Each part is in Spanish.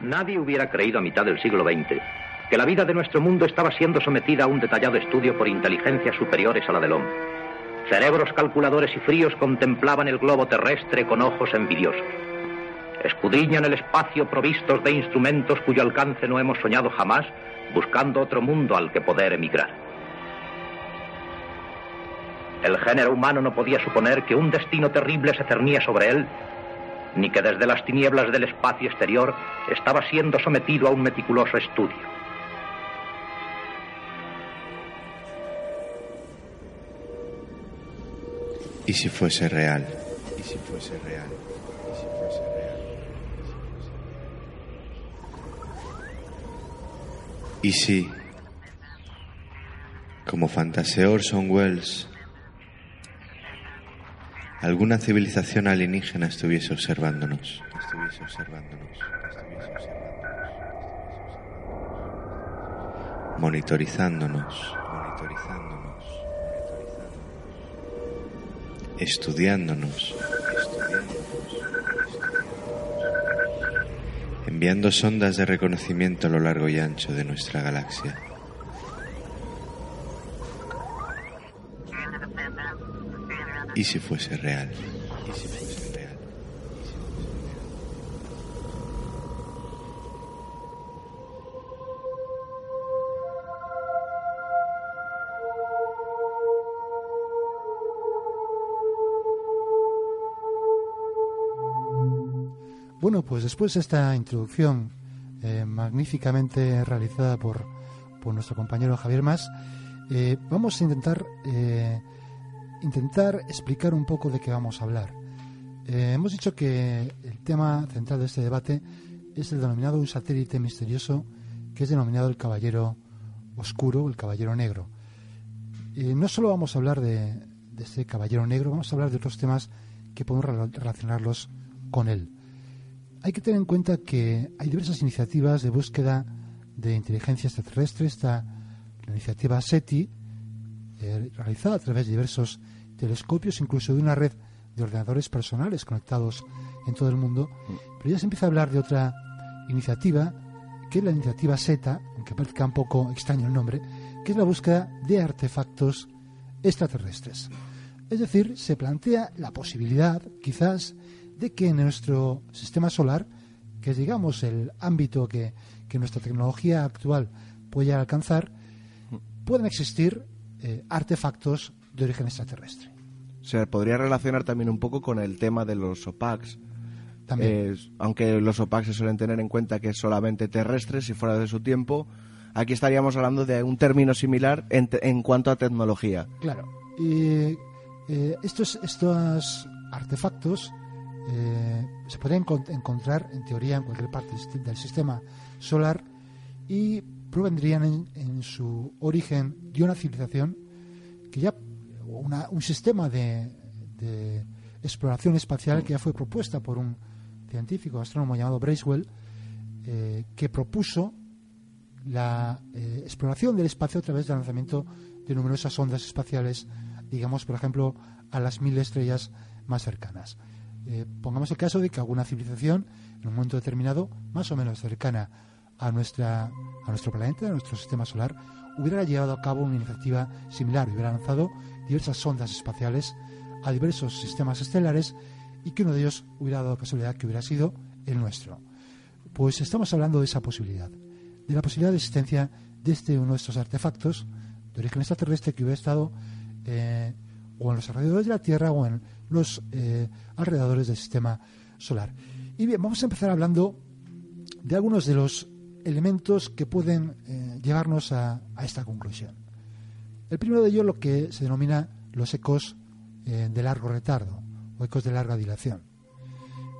Nadie hubiera creído a mitad del siglo XX que la vida de nuestro mundo estaba siendo sometida a un detallado estudio por inteligencias superiores a la del hombre. Cerebros calculadores y fríos contemplaban el globo terrestre con ojos envidiosos. Escudriñan el espacio provistos de instrumentos cuyo alcance no hemos soñado jamás, buscando otro mundo al que poder emigrar. El género humano no podía suponer que un destino terrible se cernía sobre él ni que desde las tinieblas del espacio exterior estaba siendo sometido a un meticuloso estudio. ¿Y si fuese real? ¿Y si fuese real? ¿Y si fuese real? ¿Y si, como fantaseó Orson Welles, alguna civilización alienígena estuviese observándonos. Estuviese observándonos. Estuviese observándonos. Monitorizándonos. Monitorizándonos. Estudiándonos. Enviando sondas de reconocimiento a lo largo y ancho de nuestra galaxia. ¿Y si fuese real? ¿Y si fuese real? Bueno, pues después de esta introducción eh, magníficamente realizada por, por, nuestro compañero Javier Más, eh, vamos a intentar eh, intentar explicar un poco de qué vamos a hablar. Eh, hemos dicho que el tema central de este debate es el denominado un satélite misterioso que es denominado el caballero oscuro, el caballero negro. Eh, no solo vamos a hablar de, ese caballero negro, vamos a hablar de otros temas que podemos relacionarlos con él. Hay que tener en cuenta que hay diversas iniciativas de búsqueda de inteligencia extraterrestre. Está la iniciativa SETI, eh, realizada a través de diversos telescopios, incluso de una red de ordenadores personales conectados en todo el mundo. Pero ya se empieza a hablar de otra iniciativa, que es la iniciativa SETA, aunque parezca un poco extraño el nombre, que es la búsqueda de artefactos extraterrestres. Es decir, se plantea la posibilidad, quizás, de que en nuestro sistema solar, que digamos, el ámbito que, que nuestra tecnología actual puede alcanzar, pueden existir eh, artefactos de origen extraterrestre. Se podría relacionar también un poco con el tema de los OPACs. Eh, aunque los OPACs se suelen tener en cuenta que es solamente terrestres y fuera de su tiempo, aquí estaríamos hablando de un término similar en, en cuanto a tecnología. Claro. Y eh, estos, estos artefactos eh, se pueden encontrar en teoría en cualquier parte del sistema solar y provendrían en, en su origen de una civilización que ya una, un sistema de, exploración espacial que ya fue propuesta por un científico astrónomo llamado Bracewell, eh, que propuso la eh, exploración del espacio a través del lanzamiento de numerosas ondas espaciales, digamos, por ejemplo, a las mil estrellas más cercanas. Eh, pongamos el caso de que alguna civilización, en un momento determinado, más o menos cercana a, nuestra, a nuestro planeta, a nuestro sistema solar, hubiera llevado a cabo una iniciativa similar, hubiera lanzado diversas sondas espaciales a diversos sistemas estelares y que uno de ellos hubiera dado casualidad que hubiera sido el nuestro. Pues estamos hablando de esa posibilidad, de la posibilidad de existencia de este uno de estos artefactos de origen extraterrestre que hubiera estado eh, o en los alrededores de la Tierra o en los eh, alrededores del sistema solar. Y bien, vamos a empezar hablando de algunos de los elementos que pueden eh, llevarnos a, a esta conclusión. El primero de ellos lo que se denomina los ecos eh, de largo retardo o ecos de larga dilación.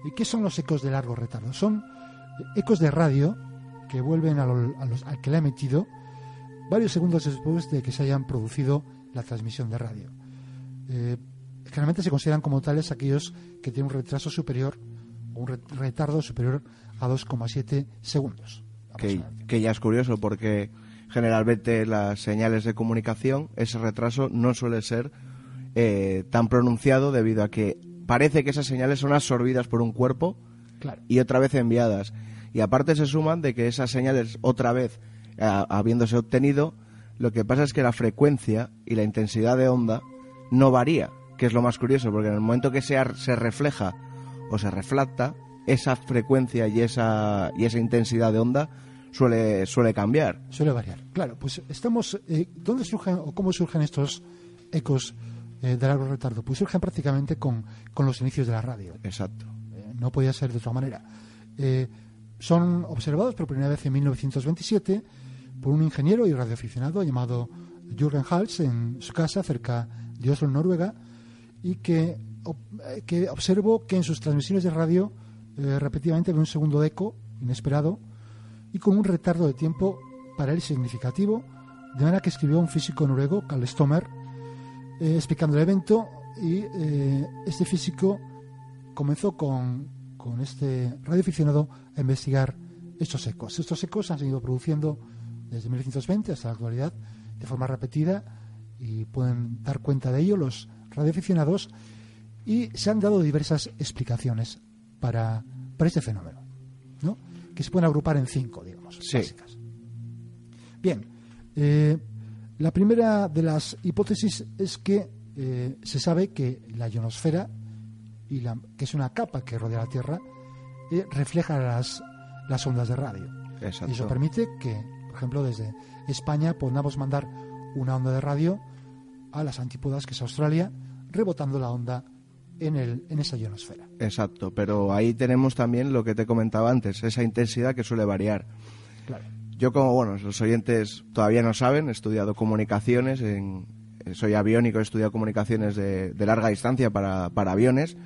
¿Y qué son los ecos de largo retardo? Son ecos de radio que vuelven a los, al que le ha emitido varios segundos después de que se hayan producido la transmisión de radio. Eh, generalmente se consideran como tales aquellos que tienen un retraso superior o un retardo superior a 2,7 segundos. Que, ya es curioso porque generalmente las señales de comunicación, ese retraso no suele ser eh, tan pronunciado debido a que parece que esas señales son absorbidas por un cuerpo y otra vez enviadas. Y aparte se suman de que esas señales otra vez habiéndose obtenido, lo que pasa es que la frecuencia y la intensidad de onda no varía, que es lo más curioso, porque en el momento que se, se refleja o se reflacta, esa frecuencia y esa, y esa intensidad de onda suele, suele cambiar. Suele variar, claro. Pues estamos. Eh, ¿Dónde surgen o cómo surgen estos ecos eh, de largo retardo? Pues surgen prácticamente con, con los inicios de la radio. Exacto. Eh, no podía ser de otra manera. son observados por primera vez en 1927 por un ingeniero y radioaficionado llamado Jürgen Hals en su casa cerca de Oslo, Noruega, y que, que observó que en sus transmisiones de radio eh, repetidamente ve un segundo eco inesperado y con un retardo de tiempo para él significativo, de manera que escribió un físico noruego, Karl Stommer, eh, explicando el evento y eh, este físico comenzó con, con este radioaficionado a investigar estos ecos. Estos ecos han seguido produciendo desde 1920 hasta la actualidad de forma repetida y pueden dar cuenta de ello los radioaficionados y se han dado diversas explicaciones para, para este fenómeno, ¿no? Que se pueden agrupar en cinco, digamos, básicas. Bien, eh, la primera de las hipótesis es que eh, se sabe que la ionosfera, y la, que es una capa que rodea la Tierra, eh, refleja las, las ondas de radio. Y eso permite que ejemplo, desde España podamos mandar una onda de radio a las antípodas, que es Australia, rebotando la onda en, el, en esa ionosfera. Exacto, pero ahí tenemos también lo que te comentaba antes, esa intensidad que suele variar. Yo como, bueno, los oyentes todavía no saben, he estudiado comunicaciones, en, soy aviónico, he estudiado comunicaciones de, de larga distancia para, para aviones,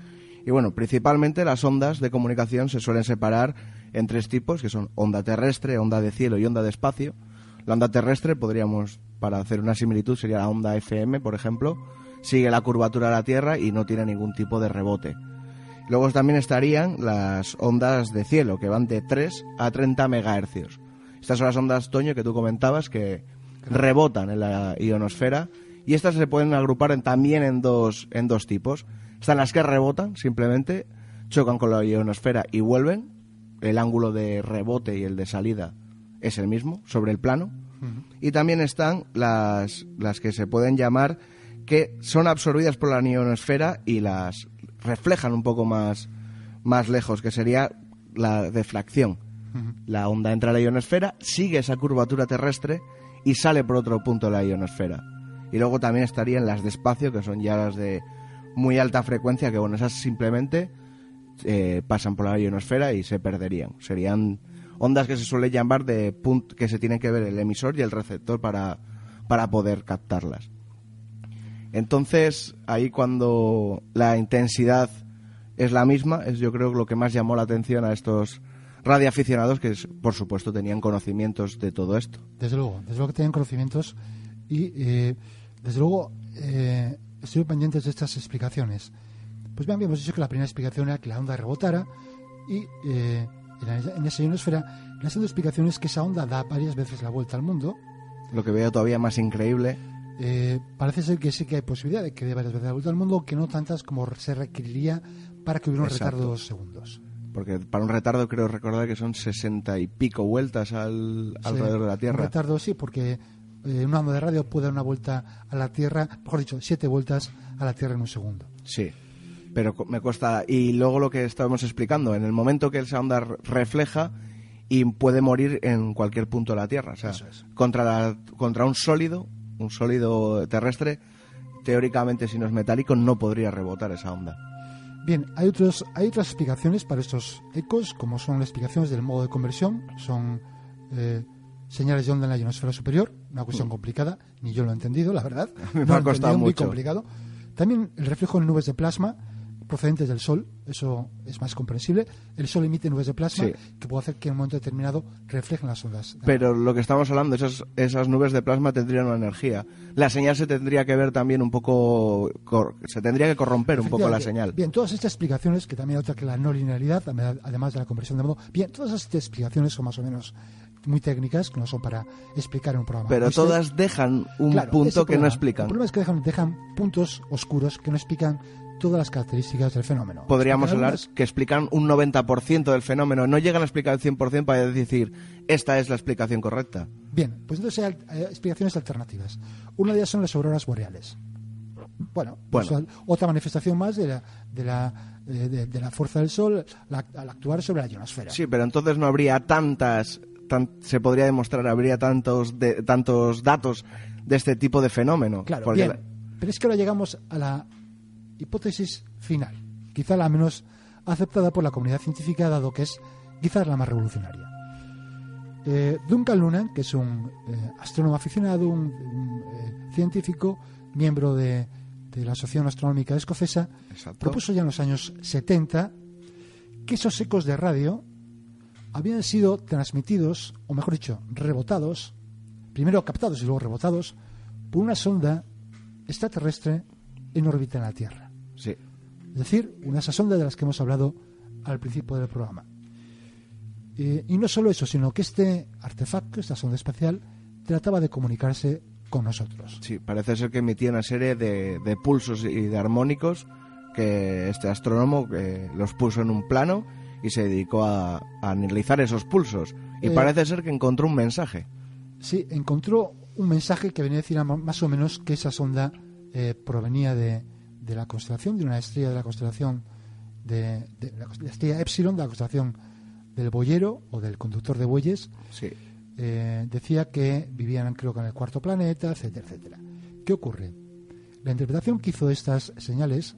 y bueno, principalmente las ondas de comunicación se suelen separar en tres tipos, que son onda terrestre, onda de cielo y onda de espacio. La onda terrestre, podríamos, para hacer una similitud, sería la onda FM, por ejemplo. Sigue la curvatura de la Tierra y no tiene ningún tipo de rebote. Luego también estarían las ondas de cielo, que van de 3 a 30 megahercios. Estas son las ondas, Toño, que tú comentabas, que rebotan en la ionosfera. Y estas se pueden agrupar también en dos, en dos tipos. Están las que rebotan, simplemente, chocan con la ionosfera y vuelven, el ángulo de rebote y el de salida es el mismo, sobre el plano. Y también están las, las que se pueden llamar que son absorbidas por la ionosfera y las reflejan un poco más, más lejos, que sería la defracción. La onda entra a la ionosfera, sigue esa curvatura terrestre y sale por otro punto de la ionosfera. Y luego también estarían las de espacio, que son ya las de muy alta frecuencia, que bueno, esas simplemente eh, pasan por la ionosfera y se perderían. Serían ondas que se suele llamar de punto que se tienen que ver el emisor y el receptor para, para poder captarlas. Entonces, ahí cuando la intensidad es la misma, es yo creo lo que más llamó la atención a estos radioaficionados que por supuesto tenían conocimientos de todo esto. Desde luego, desde luego que tenían conocimientos y eh, desde luego eh, estoy pendientes de estas explicaciones. Pues bien, habíamos dicho que la primera explicación era que la onda rebotara y eh, en esa ionosfera la segunda explicación es que esa onda da varias veces la vuelta al mundo. Lo que veo todavía más increíble. Eh, parece ser que sí que hay posibilidad de que dé varias veces la vuelta al mundo, que no tantas como se requeriría para que hubiera un retardo de dos segundos. Porque para un retardo creo recordar que son sesenta y pico vueltas al, alrededor de la Tierra. Un retardo sí, porque eh, una onda de radio puede dar una vuelta a la Tierra, mejor dicho, siete vueltas a la Tierra en un segundo. Sí pero me cuesta. Y luego lo que estábamos explicando, en el momento que esa onda refleja y puede morir en cualquier punto de la Tierra. O sea, contra, contra un sólido, un sólido terrestre, teóricamente si no es metálico, no podría rebotar esa onda. Bien, hay, otros, hay otras explicaciones para estos ecos, como son las explicaciones del modo de conversión, son eh, señales de onda en la ionosfera superior, una cuestión mm. complicada, ni yo lo he entendido, la verdad. Me ha costado mucho. muy complicado. También el reflejo en nubes de plasma, procedentes del Sol, eso es más comprensible. El Sol emite nubes de plasma que puede hacer que en un momento determinado reflejen las ondas. Pero lo que estamos hablando, esas, esas nubes de plasma tendrían una energía. La señal se tendría que ver también un poco, se tendría que corromper un poco la señal. Bien, todas estas explicaciones, que también otra que la no linealidad, además de la conversión de modo, bien, todas estas explicaciones son más o menos muy técnicas que no son para explicar en un programa. Pero todas dejan un punto que no explican. El problema es que dejan, dejan puntos oscuros que no explican todas las características del fenómeno. Podríamos hablar que explican un 90% del fenómeno, no llegan a explicar el 100% para decir, esta es la explicación correcta. Bien, pues entonces hay explicaciones alternativas. Una de ellas son las auroras boreales. Bueno, pues otra manifestación más de la, de la, eh, de, la fuerza del Sol al actuar sobre la ionosfera. Sí, pero entonces no habría tantas, se podría demostrar, habría tantos, de, tantos datos de este tipo de fenómeno. Claro, bien, pero es que ahora llegamos a la hipótesis final, quizá la menos aceptada por la comunidad científica, dado que es quizás la más revolucionaria. Eh, Duncan Luna, que es un eh, astrónomo aficionado, un, eh, científico, miembro de, la Asociación Astronómica Escocesa, propuso ya en los años 70 que esos ecos de radio habían sido transmitidos, o mejor dicho, rebotados, primero captados y luego rebotados, por una sonda extraterrestre en órbita en la Tierra. Sí. Es decir, una esa sonda de las que hemos hablado al principio del programa. Eh, y no solo eso, sino que este artefacto, esta sonda espacial, trataba de comunicarse con nosotros. Sí, parece ser que emitía una serie de, pulsos y de armónicos que este astrónomo eh, los puso en un plano y se dedicó a, analizar esos pulsos. Y eh, parece ser que encontró un mensaje. Sí, encontró un mensaje que venía a decir más o menos que esa sonda provenía de, de la constelación, de una estrella de la constelación de, la, estrella Epsilon, de la constelación del boyero o del conductor de bueyes. Sí. Eh, decía que vivían, creo que en el cuarto planeta, etcétera, etcétera. ¿Qué ocurre? La interpretación que hizo de estas señales,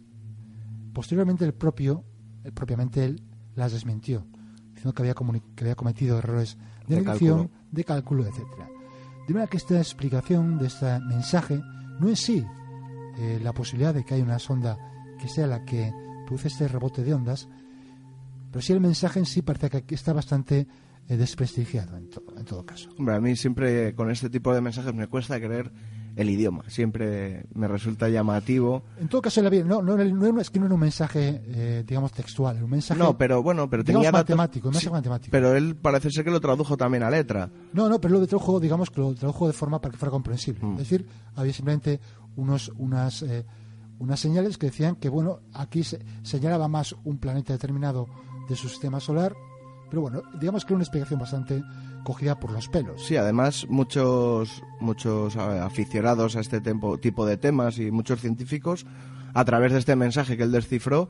posteriormente el propio, el, propiamente él, las desmintió, diciendo que había, que había cometido errores de, de de cálculo, etcétera. De manera que esta explicación de este mensaje no es sí eh, la posibilidad de que haya una sonda que sea la que produce este rebote de ondas, pero sí el mensaje en sí parece que está bastante eh, desprestigiado en, en, todo caso. Hombre, a mí siempre con este tipo de mensajes me cuesta creer el idioma, siempre me resulta llamativo. En todo caso, no, no, no, es que no era un mensaje, eh, digamos, textual, un mensaje. No, pero bueno, pero tenía matemático, matemático. Pero él parece ser que lo tradujo también a letra. No, no, pero lo tradujo, digamos, que lo tradujo de forma para que fuera comprensible. Mm. Es decir, había simplemente unos, unas, eh, unas señales que decían que, bueno, aquí se señalaba más un planeta determinado de su sistema solar, pero bueno, digamos que era una explicación bastante cogida por los pelos. Sí, además muchos, muchos aficionados a este tipo de temas y muchos científicos, a través de este mensaje que él descifró,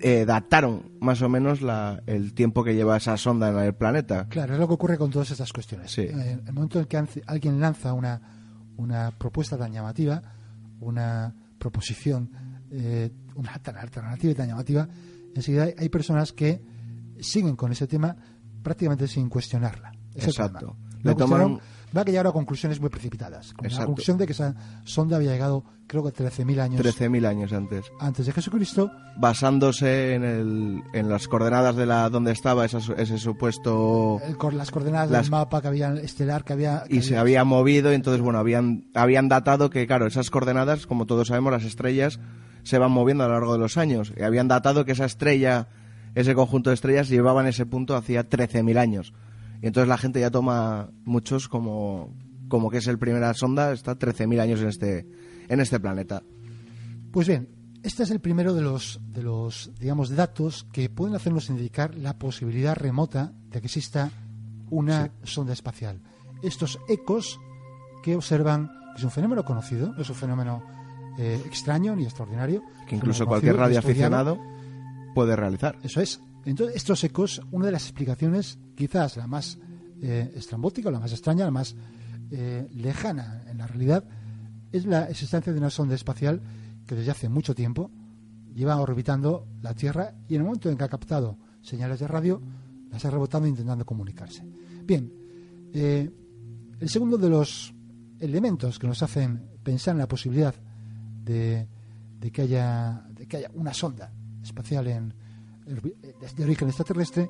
eh, dataron más o menos la, el tiempo que lleva esa sonda en el planeta. Claro, es lo que ocurre con todas estas cuestiones. Sí. En el momento en que alguien lanza una, una propuesta tan llamativa, una proposición eh, una tan alternativa y tan llamativa, enseguida hay, personas que siguen con ese tema prácticamente sin cuestionarla. Exacto. Va a llegar a conclusiones muy precipitadas. la conclusión de que esa sonda había llegado, creo que 13.000 años. 13.000 años antes. Antes de Jesucristo. Basándose en, el, en las coordenadas de la donde estaba ese supuesto. las coordenadas del mapa que había estelar que había. y se había movido, y entonces, bueno, habían, habían datado que, claro, esas coordenadas, como todos sabemos, las estrellas se van moviendo a lo largo de los años. Y habían datado que esa estrella, ese conjunto de estrellas, llevaban ese punto hacía 13.000 años. Y entonces la gente ya toma muchos como, como que es el primera sonda, está 13.000 años en este, en este planeta. Pues bien, este es el primero de los, de los, digamos, datos que pueden hacernos indicar la posibilidad remota de que exista una sonda espacial. Estos ecos que observan, que es un fenómeno conocido, no es un fenómeno eh, extraño ni extraordinario. Que incluso cualquier radioaficionado puede realizar. Eso es. Entonces, estos ecos, una de las explicaciones, quizás la más eh, estrambótica, la más extraña, la más eh, lejana en la realidad, es la existencia de una sonda espacial que desde hace mucho tiempo lleva orbitando la Tierra y en el momento en que ha captado señales de radio, las ha rebotado intentando comunicarse. Bien, eh, el segundo de los elementos que nos hacen pensar en la posibilidad de, que, haya, de que haya una sonda espacial en, de origen extraterrestre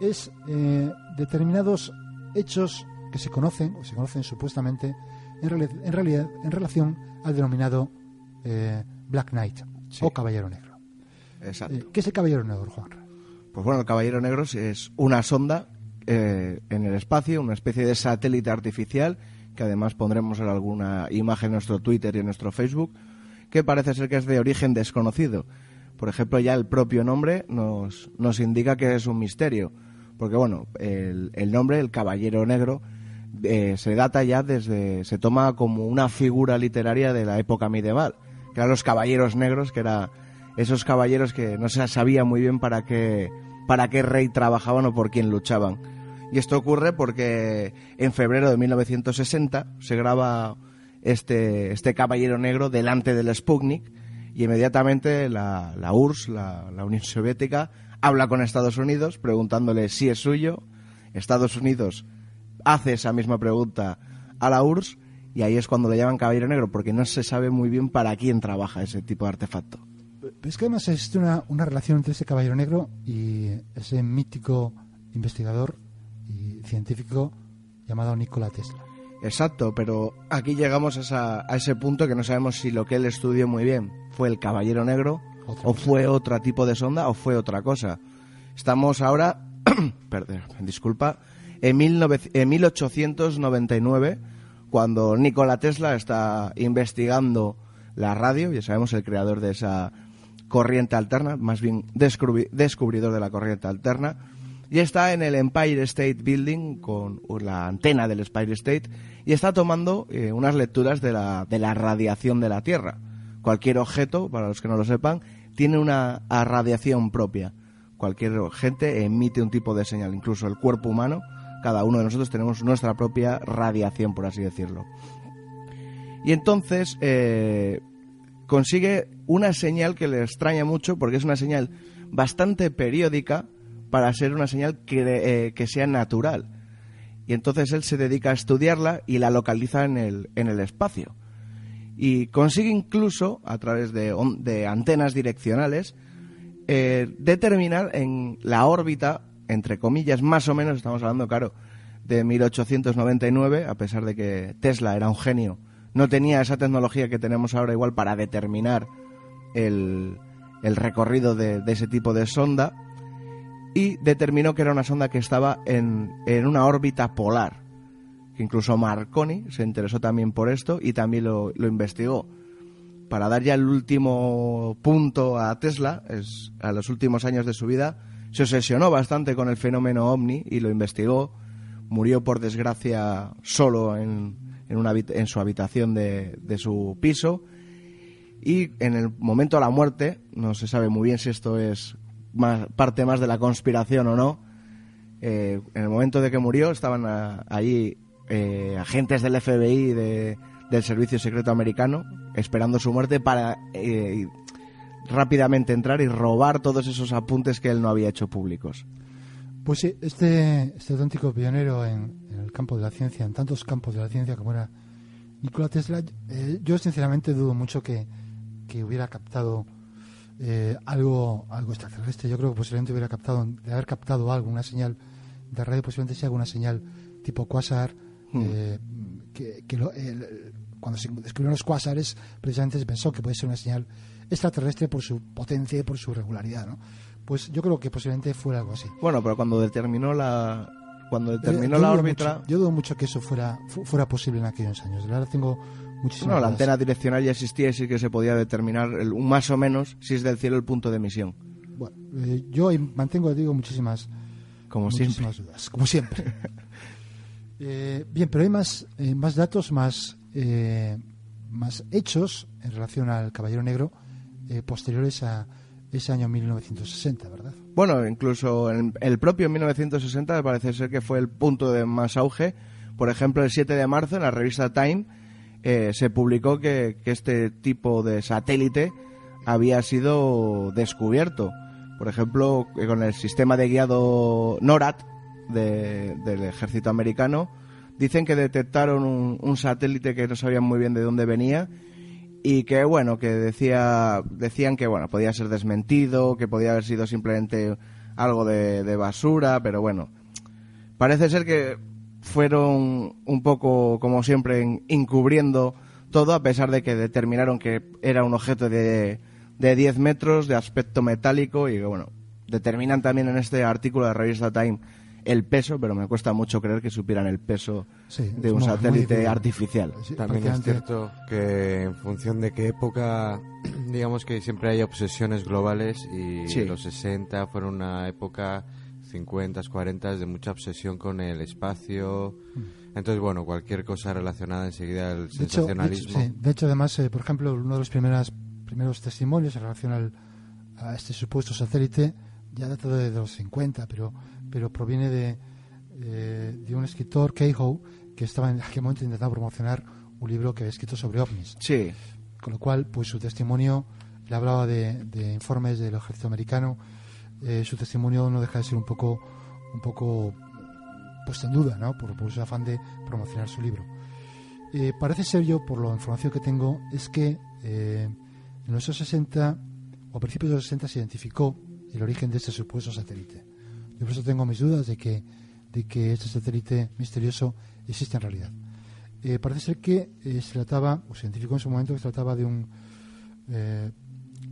es eh, determinados hechos que se conocen o se conocen supuestamente en, realidad en relación al denominado eh, Black Knight o Caballero Negro. Exacto. ¿Qué es el Caballero Negro, Juan? Pues bueno, el Caballero Negro es una sonda en el espacio, una especie de satélite artificial que además pondremos en alguna imagen en nuestro Twitter y en nuestro Facebook, que parece ser que es de origen desconocido. Por ejemplo, ya el propio nombre nos, nos indica que es un misterio, porque bueno, el, nombre, el Caballero Negro, eh, se data ya desde, se toma como una figura literaria de la época medieval, que eran los caballeros negros, que eran esos caballeros que no se sabía muy bien para qué, para qué rey trabajaban o por quién luchaban. Y esto ocurre porque en febrero de 1960 se graba este, este Caballero Negro delante del Sputnik y inmediatamente la, URSS, la, Unión Soviética, habla con Estados Unidos preguntándole si es suyo. Estados Unidos hace esa misma pregunta a la URSS y ahí es cuando le llaman Caballero Negro porque no se sabe muy bien para quién trabaja ese tipo de artefacto. Es que además existe una, una relación entre ese Caballero Negro y ese mítico investigador científico llamado Nikola Tesla. Exacto, pero aquí llegamos a, ese punto que no sabemos si lo que él estudió muy bien fue el Caballero Negro o fue otro tipo de sonda o fue otra cosa. Estamos ahora, perdón, disculpa, en, en 1899, cuando Nikola Tesla está investigando la radio, ya sabemos el creador de esa corriente alterna, más bien descubridor de la corriente alterna, y está en el Empire State Building con la antena del Empire State y está tomando eh, unas lecturas de la, de la radiación de la Tierra. Cualquier objeto, para los que no lo sepan, tiene una radiación propia. Cualquier gente emite un tipo de señal, incluso el cuerpo humano, cada uno de nosotros tenemos nuestra propia radiación, por así decirlo. Y entonces eh, consigue una señal que le extraña mucho porque es una señal bastante periódica para ser una señal que, eh, que sea natural. Y entonces él se dedica a estudiarla y la localiza en el, en el espacio. Y consigue incluso, a través de, de antenas direccionales, eh, determinar en la órbita, entre comillas, más o menos, estamos hablando, claro, de 1899, a pesar de que Tesla era un genio, no tenía esa tecnología que tenemos ahora igual para determinar el, el recorrido de, de, ese tipo de sonda, y determinó que era una sonda que estaba en, una órbita polar. Incluso Marconi se interesó también por esto y también lo, investigó. Para dar ya el último punto a Tesla, es, a los últimos años de su vida, se obsesionó bastante con el fenómeno ovni y lo investigó. Murió por desgracia solo en, en, una, en su habitación de, de su piso y en el momento de la muerte, no se sabe muy bien si esto es parte más de la conspiración o no, eh, en el momento de que murió estaban allí eh, agentes del FBI de, del Servicio Secreto Americano esperando su muerte para eh, rápidamente entrar y robar todos esos apuntes que él no había hecho públicos. Pues sí, este, este auténtico pionero en, el campo de la ciencia, en tantos campos de la ciencia como era Nikola Tesla, yo sinceramente dudo mucho que, que hubiera captado eh, algo, algo extraterrestre. Yo creo que posiblemente hubiera captado, de haber captado algo, una señal de radio, posiblemente sea alguna señal tipo quasar, hmm. eh, que, cuando se descubrieron los quasares, precisamente se pensó que puede ser una señal extraterrestre por su potencia y por su regularidad, ¿no? Pues yo creo que posiblemente fuera algo así. Bueno, pero cuando determinó la cuando determinó la órbita, yo dudo mucho que eso fuera fuera posible en aquellos años. La verdad tengo no, la antena direccional ya existía y sí que se podía determinar más o menos si es del cielo el punto de emisión. Bueno, eh, yo mantengo, digo, muchísimas, como muchísimas dudas, como siempre. Eh, bien, pero hay más, eh, más datos, más, más hechos en relación al Caballero Negro posteriores a ese año 1960, ¿verdad? Bueno, incluso en el propio 1960 parece ser que fue el punto de más auge. Por ejemplo, el 7 de marzo en la revista Time eh, se publicó que, este tipo de satélite había sido descubierto. Por ejemplo, con el sistema de guiado NORAD del ejército americano, dicen que detectaron un, satélite que no sabían muy bien de dónde venía y que bueno, que decía, decían que bueno, podía ser desmentido, que podía haber sido simplemente algo de, de basura, pero bueno, parece ser que fueron un poco, como siempre, encubriendo todo, a pesar de que determinaron que era un objeto de, de 10 metros, de aspecto metálico, y que bueno, determinan también en este artículo de la revista Time el peso, pero me cuesta mucho creer que supieran el peso de un satélite artificial. También es cierto que en función de qué época, digamos que siempre hay obsesiones globales y los 60 fueron una época 50, 40 de mucha obsesión con el espacio. Mm. Entonces, bueno, cualquier cosa relacionada enseguida al sensacionalismo. de, hecho, además, eh, por ejemplo, uno de los primeros, primeros testimonios en relación a este supuesto satélite ya data de, los 50, pero, pero proviene de, eh, de un escritor, Keiho, que estaba en aquel momento intentando promocionar un libro que había escrito sobre ovnis. Sí. Con lo cual, pues su testimonio, le hablaba de, de informes del ejército americano, eh, su testimonio no deja de ser un poco, un poco puesto en duda, ¿no? Por, por su afán de promocionar su libro. Eh, parece ser yo, por la información que tengo, es que en los 60 o a principios de los 60 se identificó el origen de este supuesto satélite. Yo por eso tengo mis dudas de que, de que este satélite misterioso existe en realidad. Eh, parece ser que eh, se trataba, o se identificó en su momento que se trataba de un eh,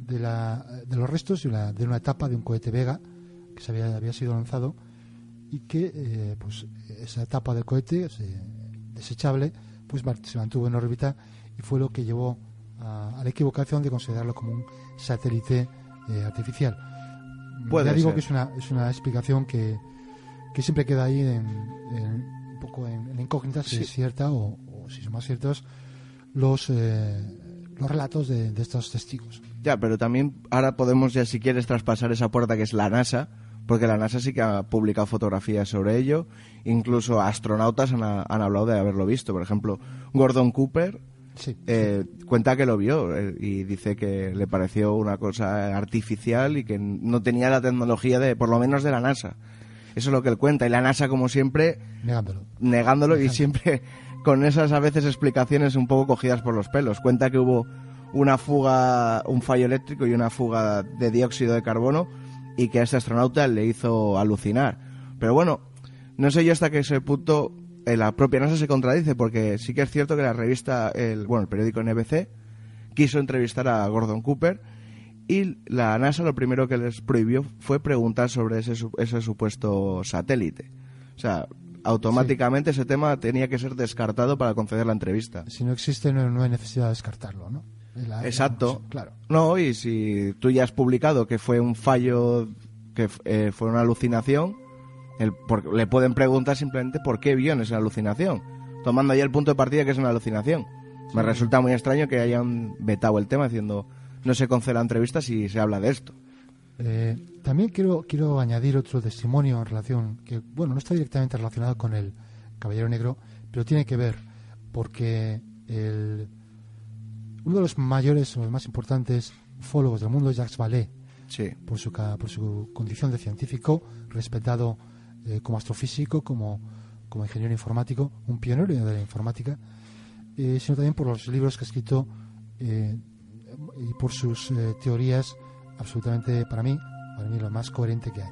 de, la, de los restos de una, de una etapa de un cohete Vega que se había, había sido lanzado y que pues esa etapa del cohete desechable pues se mantuvo en órbita y fue lo que llevó a, la equivocación de considerarlo como un satélite artificial. Ya digo que es una, es una explicación que, que siempre queda ahí en, un poco en, incógnita si es cierta o, si son más ciertos los, eh, los relatos de, estos testigos. Ya, pero también ahora podemos ya si quieres traspasar esa puerta que es la NASA, porque la NASA sí que ha publicado fotografías sobre ello, incluso astronautas han, han hablado de haberlo visto. Por ejemplo, Gordon Cooper eh, cuenta que lo vio eh, y dice que le pareció una cosa artificial y que no tenía la tecnología de, por lo menos de la NASA. Eso es lo que él cuenta. Y la NASA, como siempre, negándolo. Negándolo y siempre con esas a veces explicaciones un poco cogidas por los pelos. Cuenta que hubo una fuga, un fallo eléctrico y una fuga de dióxido de carbono y que a este astronauta le hizo alucinar. Pero bueno, no sé yo hasta qué ese punto la propia NASA se contradice porque sí que es cierto que la revista, el, bueno, el periódico NBC quiso entrevistar a Gordon Cooper y la NASA lo primero que les prohibió fue preguntar sobre ese, ese supuesto satélite. O sea, automáticamente ese tema tenía que ser descartado para conceder la entrevista. Si no existe, no, hay necesidad de descartarlo, ¿no? Exacto. claro. No, y si tú ya has publicado que fue un fallo, que eh, fue una alucinación, le pueden preguntar simplemente por qué vio en esa alucinación, tomando ahí el punto de partida que es una alucinación. Me resulta muy extraño que hayan vetado el tema diciendo no se concede la entrevista si se habla de esto. Eh, también quiero, quiero añadir otro testimonio en relación, que bueno, no está directamente relacionado con el Caballero Negro, pero tiene que ver, porque el, uno de los mayores o los más importantes ufólogos del mundo es Jacques Vallée, por, su, por su condición de científico, respetado eh, como astrofísico, como, como ingeniero informático, un pionero de la informática, eh, sino también por los libros que ha escrito eh, y por sus teorías absolutamente, para mí, para mí lo más coherente que hay.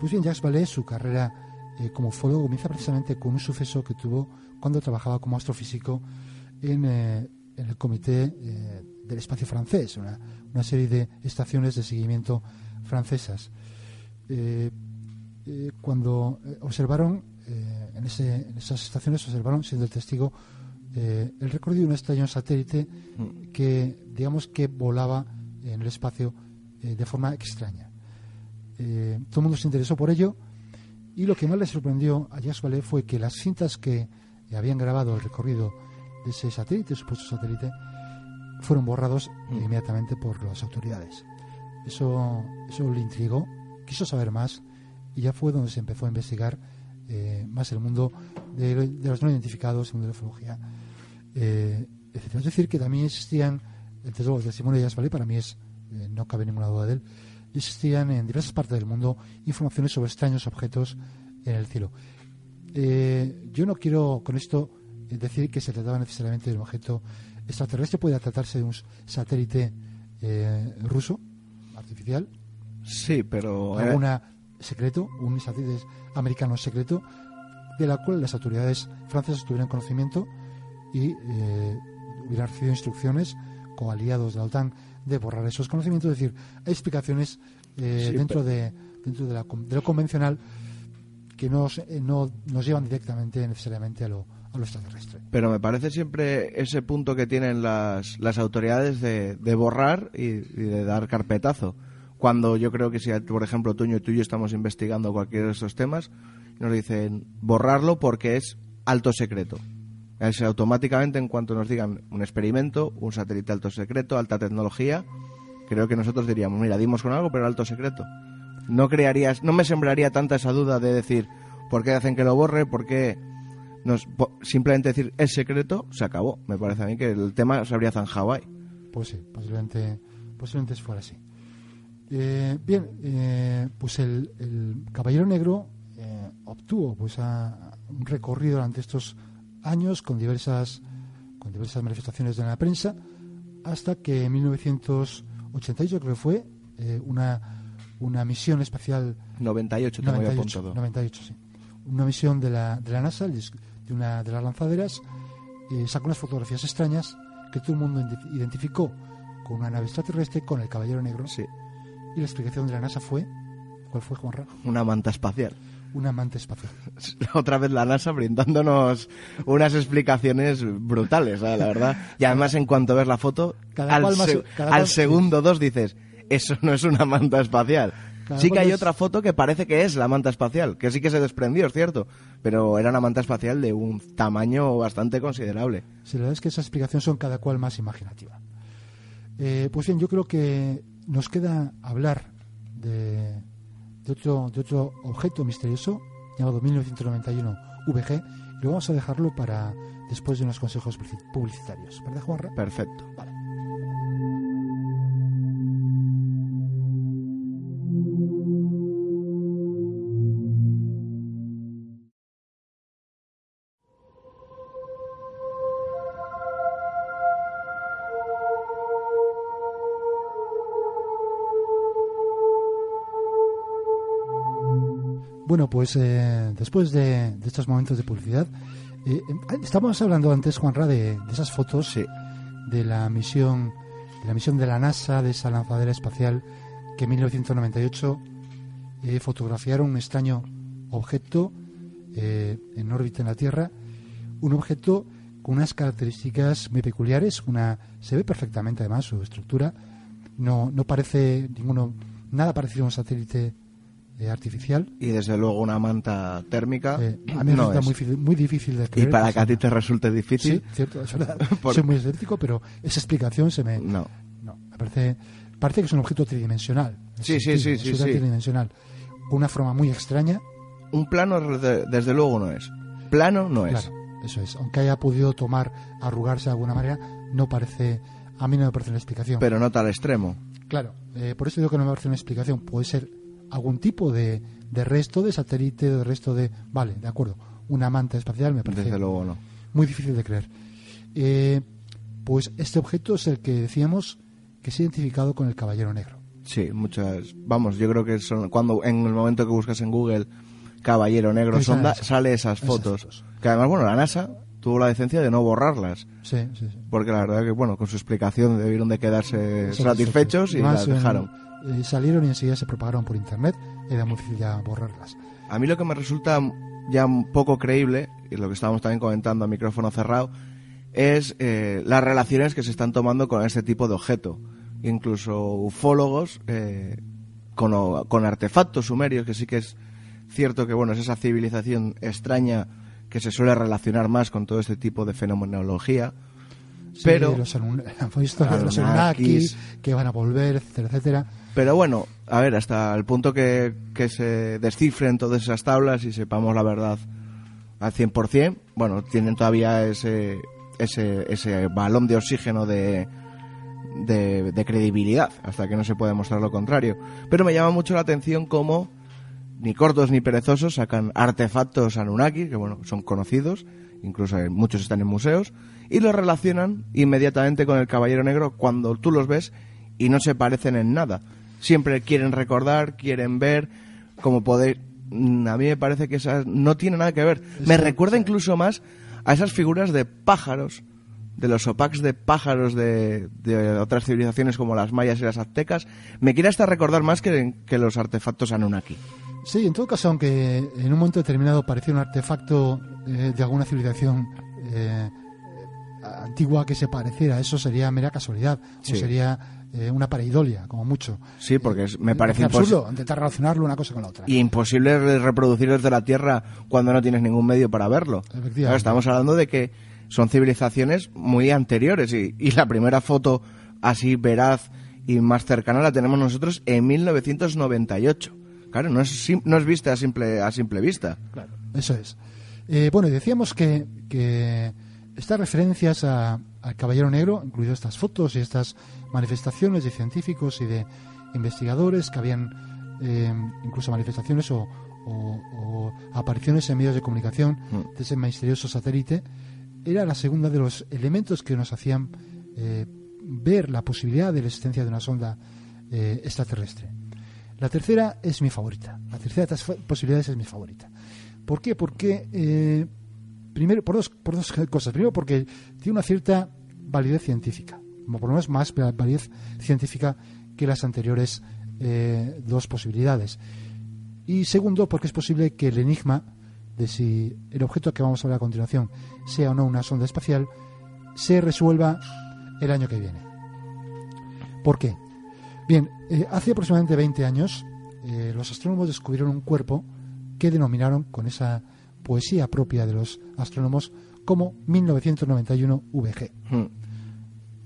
Pues bien, Jacques Vallée, su carrera como ufólogo comienza precisamente con un suceso que tuvo cuando trabajaba como astrofísico en, en el Comité del Espacio Francés, una, una, serie de estaciones de seguimiento francesas. Eh, cuando eh, observaron, eh, en, esas estaciones observaron, siendo el testigo, el recorrido de un extraño satélite mm. que, digamos, que volaba en el espacio de forma extraña. todo el mundo se interesó por ello y lo que más le sorprendió a Jacques Vallée fue que las cintas que habían grabado el recorrido de ese satélite, supuesto satélite, fueron borrados mm. inmediatamente por las autoridades. Eso, eso le intrigó, quiso saber más y ya fue donde se empezó a investigar eh, más el mundo de, los no identificados, el mundo de la ufología, eh, etc. Es decir, que también existían, entre los testimonios de Jasper, para mí es, eh, no cabe ninguna duda de él, existían en diversas partes del mundo informaciones sobre extraños objetos en el cielo. yo no quiero con esto decir que se trataba necesariamente de un objeto extraterrestre puede tratarse de un satélite eh, ruso, artificial. Sí, pero... Alguna secreto, un satélite americano secreto, de la cual las autoridades francesas tuvieran conocimiento y eh, hubieran recibido instrucciones con aliados de la OTAN de borrar esos conocimientos. Es decir, hay explicaciones eh, dentro, de, dentro de, la, de, lo convencional que nos, eh, no nos llevan directamente necesariamente a lo, a lo extraterrestre. Pero me parece siempre ese punto que tienen las, las autoridades de, de borrar y, de dar carpetazo. Cuando yo creo que si, por ejemplo, tú y tú y yo estamos investigando cualquiera de esos temas, nos dicen borrarlo porque es alto secreto. Es automáticamente en cuanto nos digan un experimento, un satélite alto secreto, alta tecnología, creo que nosotros diríamos, mira, dimos con algo, pero alto secreto. No crearías, no me sembraría tanta esa duda de decir, ¿por qué hacen que lo borre? ¿Por qué nos, simplemente decir es secreto? Se acabó. Me parece a mí que el tema se habría zanjado ahí. Pues sí, posiblemente, posiblemente fuera así. Eh, bien, eh, pues el, el, Caballero Negro eh, obtuvo pues un recorrido durante estos años con diversas con diversas manifestaciones de la prensa hasta que en 1988 creo que fue eh, una una misión espacial 98 98, 98 sí. Una misión de la, de la NASA de una de las lanzaderas eh, sacó unas fotografías extrañas que todo el mundo identificó con una nave extraterrestre con el caballero negro. Sí. Y la explicación de la NASA fue ¿cuál fue Juanra? una manta espacial un amante espacial. Otra vez la NASA brindándonos unas explicaciones brutales, la verdad. Y además, en cuanto ves la foto, al, segundo dos dices, eso no es una manta espacial. sí que hay otra foto que parece que es la manta espacial, que sí que se desprendió, es cierto, pero era una manta espacial de un tamaño bastante considerable. Sí, la verdad es que esas explicaciones son cada cual más imaginativa. Eh, pues bien, yo creo que nos queda hablar de de otro, de otro objeto misterioso llamado 1991 VG y lo vamos a dejarlo para después de unos consejos publicitarios. ¿Verdad, Juanra? Perfecto. Vale. Bueno, pues eh, después de, estos momentos de publicidad, eh, eh, estábamos hablando antes, Juanra, de, de esas fotos de la misión de la misión de la NASA, de esa lanzadera espacial que en 1998 fotografiaron un extraño objeto en órbita en la Tierra, un objeto con unas características muy peculiares, una se ve perfectamente además su estructura, no, no parece ninguno nada parecido a un satélite artificial. Y desde luego una manta térmica. Eh, a mí me resulta muy, muy, difícil de creer. Y para que a ti te resulte difícil. Sí, cierto, es. Soy muy escéptico, pero esa explicación se me. No. No, me parece. Parece que es un objeto tridimensional. Sí, sí, sí, sí, tridimensional. Una forma muy extraña. Un plano, desde luego, no es. Plano no es. Claro, eso es. Aunque haya podido tomar, arrugarse de alguna manera, no parece. A mí no me parece una explicación. Pero no tal extremo. Claro, eh, por eso digo que no me parece una explicación. Puede ser algún tipo de, de resto de satélite, de resto de... Vale, de acuerdo. Una manta espacial me parece Desde luego no. muy difícil de creer. Eh, pues este objeto es el que decíamos que se ha identificado con el caballero negro. Sí, muchas. Vamos, yo creo que son cuando en el momento que buscas en Google caballero negro sonda sale esas fotos. Que además, bueno, la NASA tuvo la decencia de no borrarlas. Sí, sí, sí. Porque la verdad que, bueno, con su explicación debieron de quedarse satisfechos y las dejaron. Eh, salieron y enseguida se propagaron por internet, era muy difícil ya borrarlas. A mí lo que me resulta ya un poco creíble, y lo que estábamos también comentando a micrófono cerrado, es eh, las relaciones que se están tomando con este tipo de objeto. Incluso ufólogos eh, con, con, artefactos sumerios, que sí que es cierto que bueno es esa civilización extraña que se suele relacionar más con todo este tipo de fenomenología. Pero los, los Anunnakis, que van a volver, etcétera, etcétera. Pero bueno, a ver, hasta el punto que, que se descifren todas esas tablas y sepamos la verdad al 100%, bueno, tienen todavía ese, ese, ese balón de oxígeno de, de, credibilidad, hasta que no se pueda demostrar lo contrario. Pero me llama mucho la atención cómo ni cortos ni perezosos sacan artefactos Anunnaki, que bueno, son conocidos, incluso muchos están en museos, y los relacionan inmediatamente con el Caballero Negro cuando tú los ves y no se parecen en nada. Siempre quieren recordar, quieren ver, como poder... Mm, a mí me parece que esas no tiene nada que ver. Me recuerda incluso más a esas figuras de pájaros, de los opacs de pájaros de, otras civilizaciones como las mayas y las aztecas. Me quiere hasta recordar más que, que los artefactos Anunnaki. Sí, en todo caso, aunque en un momento determinado parecía un artefacto eh, de alguna civilización eh, antigua que se pareciera, eso sería mera casualidad, o sería eh, una pareidolia, como mucho. Sí, porque me parece absurdo intentar relacionarlo una cosa con la otra. Y imposible reproducir desde la Tierra cuando no tienes ningún medio para verlo. estamos hablando de que son civilizaciones muy anteriores y, y la primera foto así veraz y más cercana la tenemos nosotros en 1998. Claro, no es, no es vista a simple, a simple vista. Claro, eso es. Eh, bueno, decíamos que, que estas referencias al Caballero Negro, incluido estas fotos y estas manifestaciones de científicos y de investigadores que habían eh, incluso manifestaciones o, apariciones en medios de comunicación mm. de ese misterioso satélite, era la segunda de los elementos que nos hacían eh, ver la posibilidad de la existencia de una sonda extraterrestre. La tercera es mi favorita. La tercera de estas posibilidades es mi favorita. ¿Por qué? Porque, eh, primero, por dos, por dos cosas. Primero, porque tiene una cierta validez científica, como por lo menos más validez científica que las anteriores eh, dos posibilidades. Y segundo, porque es posible que el enigma de si el objeto que vamos a ver a continuación sea o no una sonda espacial se resuelva el año que viene. ¿Por qué? Bien, eh, hace aproximadamente 20 años eh, los astrónomos descubrieron un cuerpo que denominaron con esa poesía propia de los astrónomos como 1991 VG. Hmm.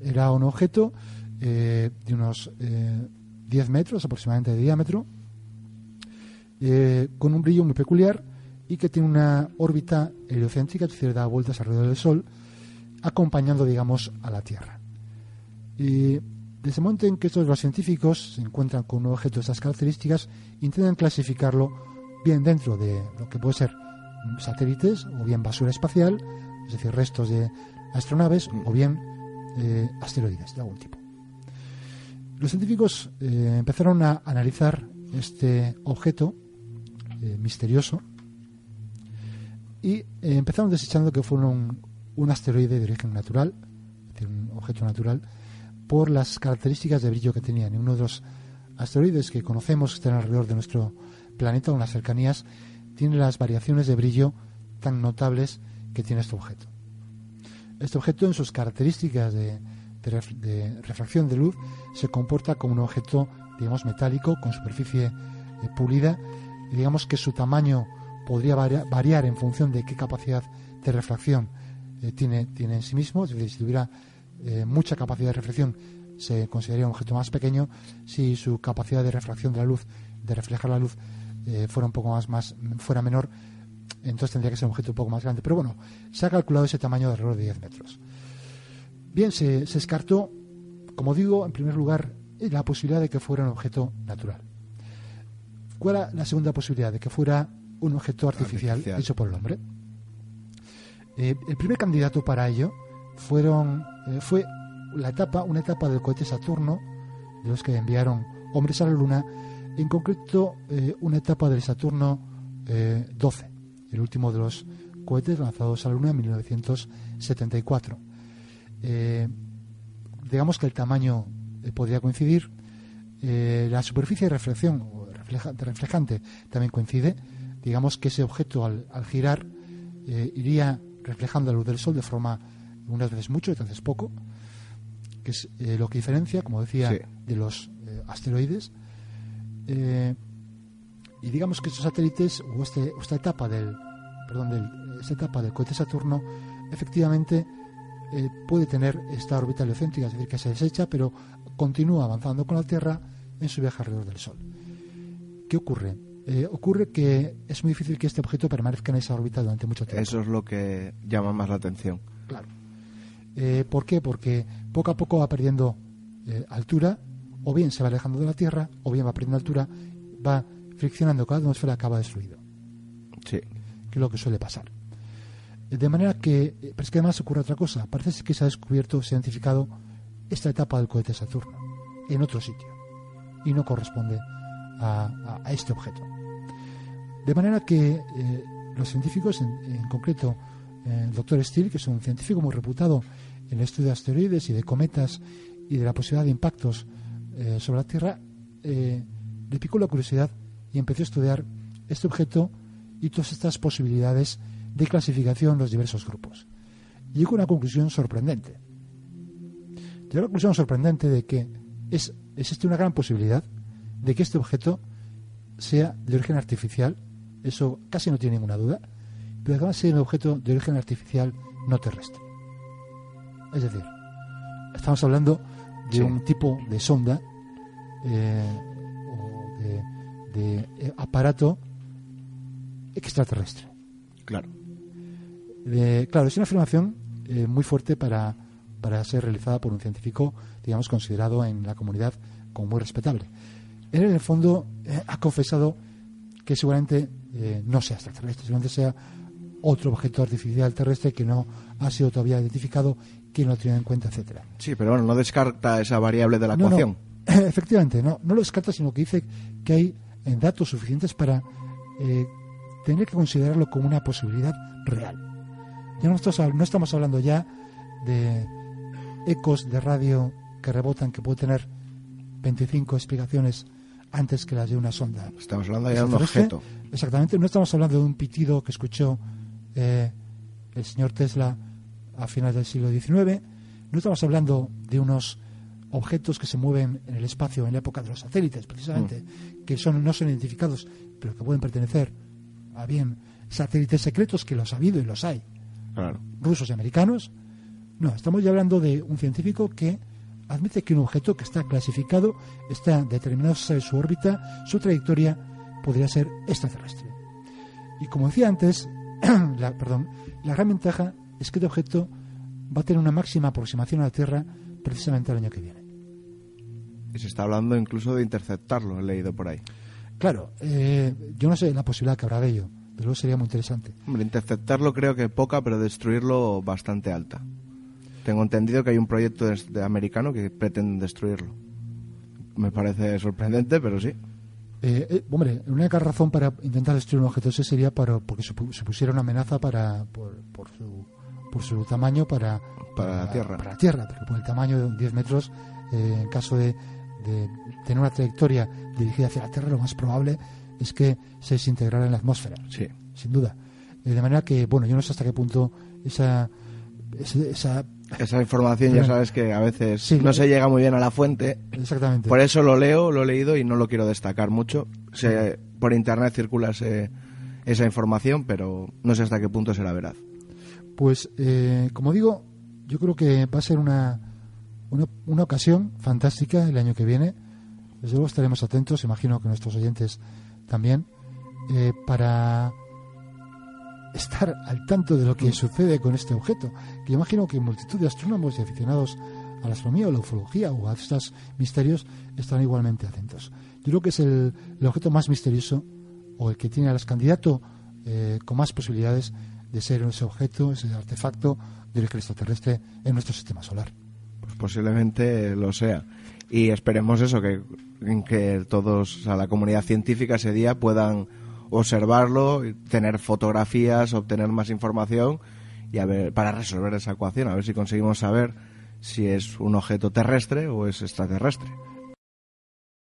Era un objeto eh, de unos 10 metros aproximadamente de diámetro, con un brillo muy peculiar y que tiene una órbita heliocéntrica, es decir, da vueltas alrededor del Sol, acompañando, digamos, a la Tierra. Y desde el momento en que estos los científicos se encuentran con un objeto de estas características, intentan clasificarlo bien dentro de lo que puede ser satélites o bien basura espacial, es decir, restos de astronaves o bien eh, asteroides de algún tipo. Los científicos eh, empezaron a analizar este objeto eh, misterioso y empezaron desechando que fuera un, un asteroide de origen natural, es decir, un objeto natural, por las características de brillo que tenían. uno de los asteroides que conocemos que están alrededor de nuestro planeta o en las cercanías tiene las variaciones de brillo tan notables que tiene este objeto. Este objeto en sus características de, refracción de luz se comporta como un objeto, digamos, metálico con superficie eh, pulida digamos que su tamaño podría variar en función de qué capacidad de refracción eh, tiene, tiene en sí mismo, si tuviera eh, mucha capacidad de reflexión se consideraría un objeto más pequeño si su capacidad de refracción de la luz de reflejar la luz eh, fuera un poco más, más fuera menor entonces tendría que ser un objeto un poco más grande. Pero bueno se ha calculado ese tamaño de alrededor de 10 metros. Bien se, se descartó como digo en primer lugar la posibilidad de que fuera un objeto natural. ¿cuál era la segunda posibilidad? de que fuera un objeto artificial, hecho por el hombre. Eh, el primer candidato para ello fueron, eh, fue la etapa, una etapa del cohete Saturno, de los que enviaron hombres a la Luna, en concreto eh, una etapa del Saturno 12, eh, el último de los cohetes lanzados a la Luna en 1974. digamos que el tamaño podría coincidir, la superficie de reflexión reflejante también coincide, digamos que ese objeto al, al girar iría reflejando la luz del Sol de forma unas veces mucho, otras veces poco, que es eh, lo que diferencia, como decía, de los eh, asteroides. Eh, y digamos que estos satélites, o este, esta etapa del, perdón, del, esta etapa del cohete Saturno, efectivamente puede tener esta órbita heliocéntrica, es decir, que se desecha, pero continúa avanzando con la Tierra en su viaje alrededor del Sol. ¿Qué ocurre? ocurre que es muy difícil que este objeto permanezca en esa órbita durante mucho tiempo. Eso es lo que llama más la atención. Claro. Eh, ¿Por qué? Porque poco a poco va perdiendo eh, altura, o bien se va alejando de la Tierra, o bien va perdiendo altura, va friccionando cada atmósfera, acaba destruido. Sí. Que es lo que suele pasar. De manera que, pero es que además ocurre otra cosa. Parece que se ha descubierto, se ha identificado esta etapa del cohete Saturno en otro sitio y no corresponde a, este objeto. De manera que eh, los científicos, en, concreto eh, el doctor Steele, que es un científico muy reputado en el estudio de asteroides y de cometas y de la posibilidad de impactos eh, sobre la Tierra, le picó la curiosidad y empezó a estudiar este objeto y todas estas posibilidades de clasificación en los diversos grupos. Llegó a una conclusión sorprendente. Llegó a una conclusión sorprendente de que es, existe una gran posibilidad de que este objeto sea de origen artificial, eso casi no tiene ninguna duda, sea un objeto de origen artificial no terrestre. Es decir, estamos hablando de un tipo de sonda eh, o de, eh, aparato extraterrestre. Claro. claro, es una afirmación eh, muy fuerte para, para ser realizada por un científico, digamos, considerado en la comunidad como muy respetable. Él, en el fondo, ha confesado que seguramente eh, no sea extraterrestre, seguramente sea otro objeto artificial terrestre que no ha sido todavía identificado, que no ha tenido en cuenta, etcétera. Sí, pero bueno, no descarta esa variable de la ecuación. efectivamente, no, no lo descarta, sino que dice que hay datos suficientes para eh, tener que considerarlo como una posibilidad real. Ya no estamos, no estamos hablando ya de ecos de radio que rebotan, que puede tener 25 explicaciones antes que las de una sonda. Estamos hablando de un objeto. Exactamente, no estamos hablando de un pitido que escuchó eh, el señor Tesla a finales del siglo XIX, no estamos hablando de unos objetos que se mueven en el espacio en la época de los satélites, precisamente, mm. que son, no son identificados, pero que pueden pertenecer a bien satélites secretos, que los ha habido y los hay, rusos y americanos. No, estamos ya hablando de un científico que admite que un objeto que está clasificado está determinado su órbita, su trayectoria podría ser extraterrestre. Y como decía antes, la, perdón, la gran ventaja es que este objeto va a tener una máxima aproximación a la Tierra precisamente el año que viene. Y se está hablando incluso de interceptarlo, he leído por ahí. Claro, eh, yo no sé la posibilidad que habrá de ello, pero luego sería muy interesante. Hombre, interceptarlo creo que poca, pero destruirlo bastante alta. Tengo entendido que hay un proyecto de, americano que pretende destruirlo. Me parece sorprendente, pero sí. Eh, eh, hombre, la única razón para intentar destruir un objeto ese sería para, porque supusiera una amenaza para, por, su, por su tamaño para, para, la Tierra. Para la Tierra, porque por el tamaño de 10 metros, eh, en caso de, de, tener una trayectoria dirigida hacia la Tierra, lo más probable es que se desintegrara en la atmósfera. Sí. Sin duda. de manera que, bueno, yo no sé hasta qué punto esa, esa esa información ya sabes que a veces no se llega muy bien a la fuente. Exactamente. Por eso lo leo, lo he leído y no lo quiero destacar mucho. por internet circula esa información, pero no sé hasta qué punto será veraz. Pues, eh, como digo, yo creo que va a ser una, una, ocasión fantástica el año que viene. Desde luego estaremos atentos, imagino que nuestros oyentes también, eh, para estar al tanto de lo que sucede con este objeto. Que imagino que multitud de astrónomos y aficionados a la astronomía o la ufología o a estos misterios están igualmente atentos. Yo creo que es el, objeto más misterioso o el que tiene al candidato eh, con más posibilidades de ser ese objeto, ese artefacto del extraterrestre en nuestro sistema solar. Pues posiblemente lo sea. Y esperemos eso, que, que todos, a la comunidad científica ese día puedan observarlo, tener fotografías, obtener más información y a ver, para resolver esa ecuación, a ver si conseguimos saber si es un objeto terrestre o es extraterrestre.